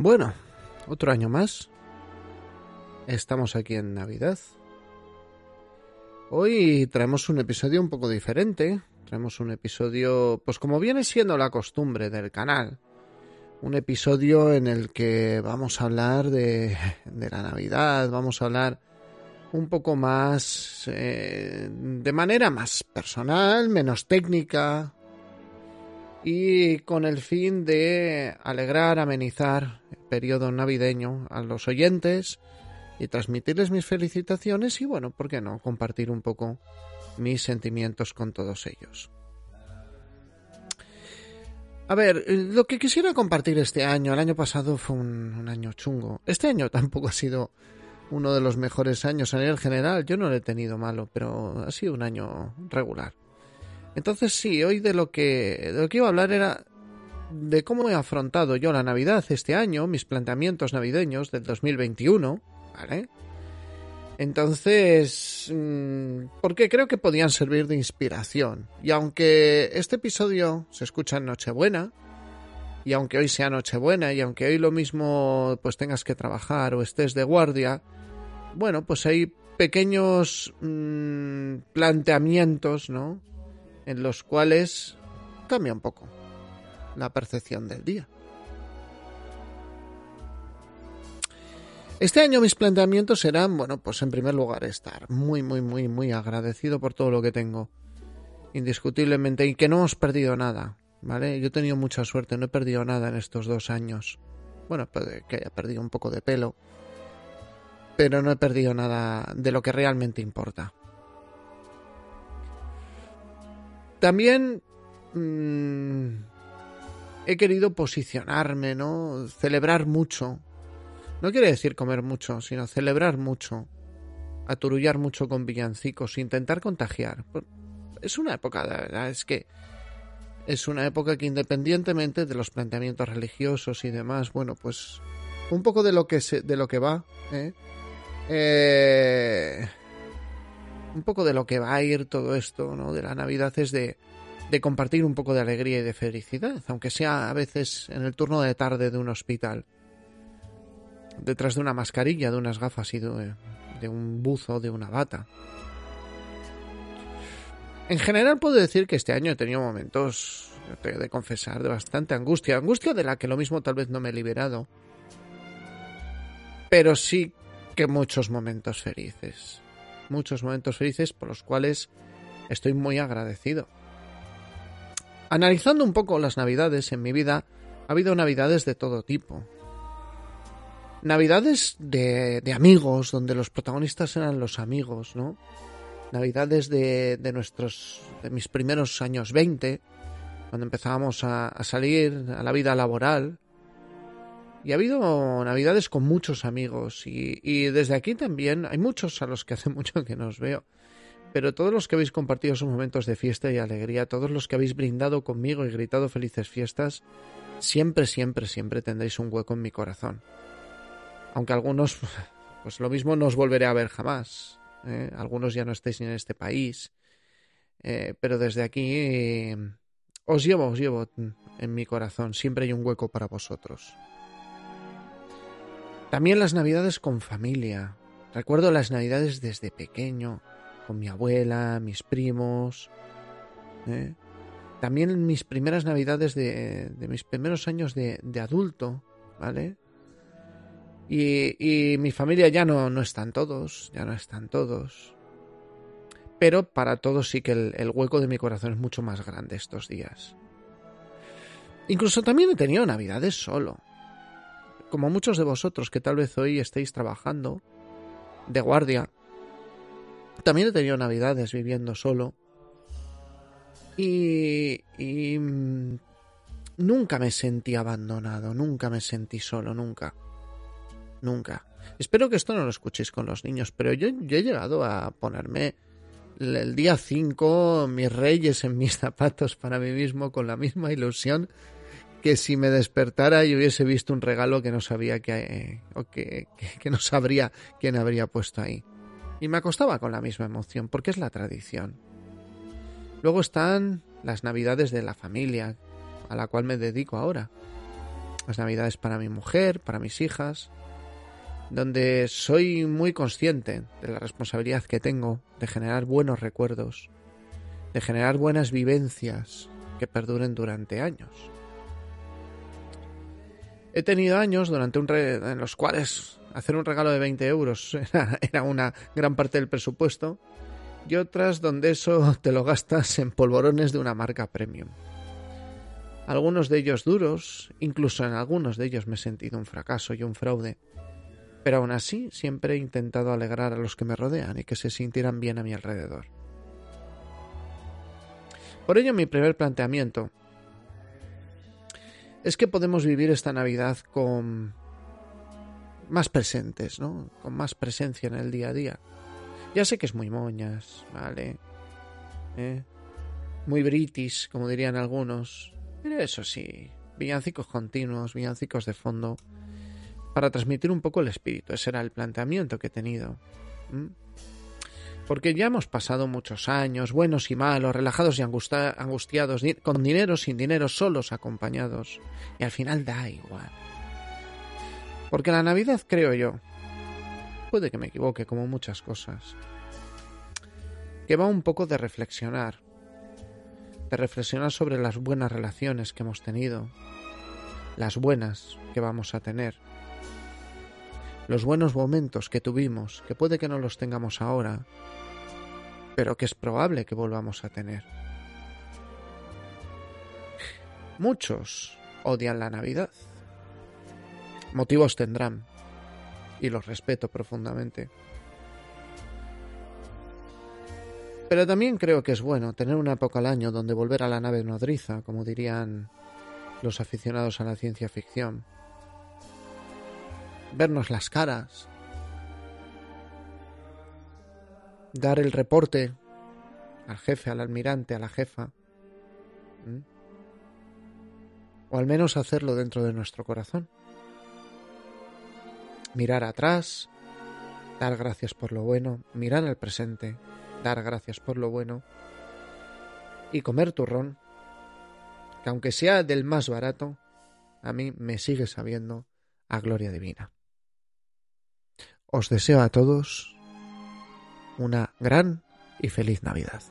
Bueno, otro año más. Estamos aquí en Navidad. Hoy traemos un episodio un poco diferente. Traemos un episodio, pues como viene siendo la costumbre del canal. Un episodio en el que vamos a hablar de, de la Navidad, vamos a hablar un poco más, eh, de manera más personal, menos técnica, y con el fin de alegrar, amenizar el periodo navideño a los oyentes y transmitirles mis felicitaciones y bueno, ¿por qué no? Compartir un poco mis sentimientos con todos ellos. A ver, lo que quisiera compartir este año, el año pasado fue un, año chungo. Este año tampoco ha sido uno de los mejores años a nivel general. Yo no lo he tenido malo, pero ha sido un año regular. Entonces sí, hoy de lo que, de lo que iba a hablar era de cómo he afrontado yo la Navidad este año, mis planteamientos navideños del 2021, ¿vale? Entonces, mm, porque creo que podían servir de inspiración. Y aunque este episodio se escucha en Nochebuena, y aunque hoy sea Nochebuena, y aunque hoy lo mismo pues tengas que trabajar o estés de guardia, bueno, pues hay pequeños mmm, planteamientos, ¿no? En los cuales cambia un poco la percepción del día. Este año mis planteamientos serán, bueno, pues en primer lugar estar muy, muy, muy, muy agradecido por todo lo que tengo. Indiscutiblemente, y que no hemos perdido nada, ¿vale? Yo he tenido mucha suerte, no he perdido nada en estos dos años. Bueno, puede que haya perdido un poco de pelo, pero no he perdido nada de lo que realmente importa. También mmm, he querido posicionarme, ¿no? Celebrar mucho. No quiere decir comer mucho, sino celebrar mucho. Aturullar mucho con villancicos, intentar contagiar. Es una época, la verdad, es que es una época que independientemente de los planteamientos religiosos y demás, bueno, pues un poco de lo que se, de lo que va, ¿eh? Eh, un poco de lo que va a ir todo esto, ¿no? De la Navidad es de, compartir un poco de alegría y de felicidad, aunque sea a veces en el turno de tarde de un hospital, detrás de una mascarilla, de unas gafas y de, un buzo, de una bata. En general puedo decir que este año he tenido momentos, de confesar, de bastante angustia, angustia de la que lo mismo tal vez no me he liberado, pero sí que muchos momentos felices muchos momentos felices por los cuales estoy muy agradecido. Analizando un poco las navidades en mi vida, ha habido navidades de todo tipo. Navidades de, de amigos, donde los protagonistas eran los amigos, ¿no? Navidades de, de nuestros, de mis primeros años 20, cuando empezábamos a, a salir a la vida laboral, y ha habido navidades con muchos amigos y, desde aquí también hay muchos a los que hace mucho que nos veo. Pero todos los que habéis compartido esos momentos de fiesta y alegría, todos los que habéis brindado conmigo y gritado felices fiestas, siempre, siempre, siempre tendréis un hueco en mi corazón. Aunque algunos, pues lo mismo no os volveré a ver jamás. ¿eh? Algunos ya no estéis en este país. Eh, pero desde aquí eh, os llevo, os llevo en mi corazón. Siempre hay un hueco para vosotros. También las navidades con familia. Recuerdo las navidades desde pequeño, con mi abuela, mis primos. ¿eh? También mis primeras navidades de, de mis primeros años de, de adulto, ¿vale? Y, y, mi familia ya no, no están todos, ya no están todos. Pero para todos sí que el, el hueco de mi corazón es mucho más grande estos días. Incluso también he tenido navidades solo como muchos de vosotros que tal vez hoy estéis trabajando de guardia, también he tenido navidades viviendo solo. Y, y mm, nunca me sentí abandonado, nunca me sentí solo, nunca. Nunca. Espero que esto no lo escuchéis con los niños, pero yo, yo he llegado a ponerme el, día 5 mis reyes en mis zapatos para mí mismo con la misma ilusión que si me despertara y hubiese visto un regalo que no sabía que, eh, o que, que, que, no sabría quién habría puesto ahí. Y me acostaba con la misma emoción, porque es la tradición. Luego están las navidades de la familia, a la cual me dedico ahora. las navidades para mi mujer, para mis hijas, donde soy muy consciente de la responsabilidad que tengo de generar buenos recuerdos, de generar buenas vivencias que perduren durante años. He tenido años durante un en los cuales hacer un regalo de 20 euros era, una gran parte del presupuesto y otras donde eso te lo gastas en polvorones de una marca premium. Algunos de ellos duros, incluso en algunos de ellos me he sentido un fracaso y un fraude, pero aún así siempre he intentado alegrar a los que me rodean y que se sintieran bien a mi alrededor. Por ello mi primer planteamiento es que podemos vivir esta Navidad con más presentes, ¿no? Con más presencia en el día a día. Ya sé que es muy moñas, ¿vale? ¿Eh? Muy british, como dirían algunos. Pero eso sí, villancicos continuos, villancicos de fondo, para transmitir un poco el espíritu. Ese era el planteamiento que he tenido. Porque ya hemos pasado muchos años, buenos y malos, relajados y angustiados, con dinero, sin dinero, solos, acompañados. Y al final da igual. Porque la Navidad, creo yo, puede que me equivoque como muchas cosas, que va un poco de reflexionar, de reflexionar sobre las buenas relaciones que hemos tenido, las buenas que vamos a tener, los buenos momentos que tuvimos, que puede que no los tengamos ahora, pero que es probable que volvamos a tener. Muchos odian la Navidad. Motivos tendrán, y los respeto profundamente. Pero también creo que es bueno tener una época al año donde volver a la nave nodriza, como dirían los aficionados a la ciencia ficción. Vernos las caras, dar el reporte al jefe, al almirante, a la jefa. O al menos hacerlo dentro de nuestro corazón. Mirar atrás, dar gracias por lo bueno, mirar al presente, dar gracias por lo bueno y comer turrón, que aunque sea del más barato, a mí me sigue sabiendo a gloria divina. Os deseo a todos una gran y feliz Navidad.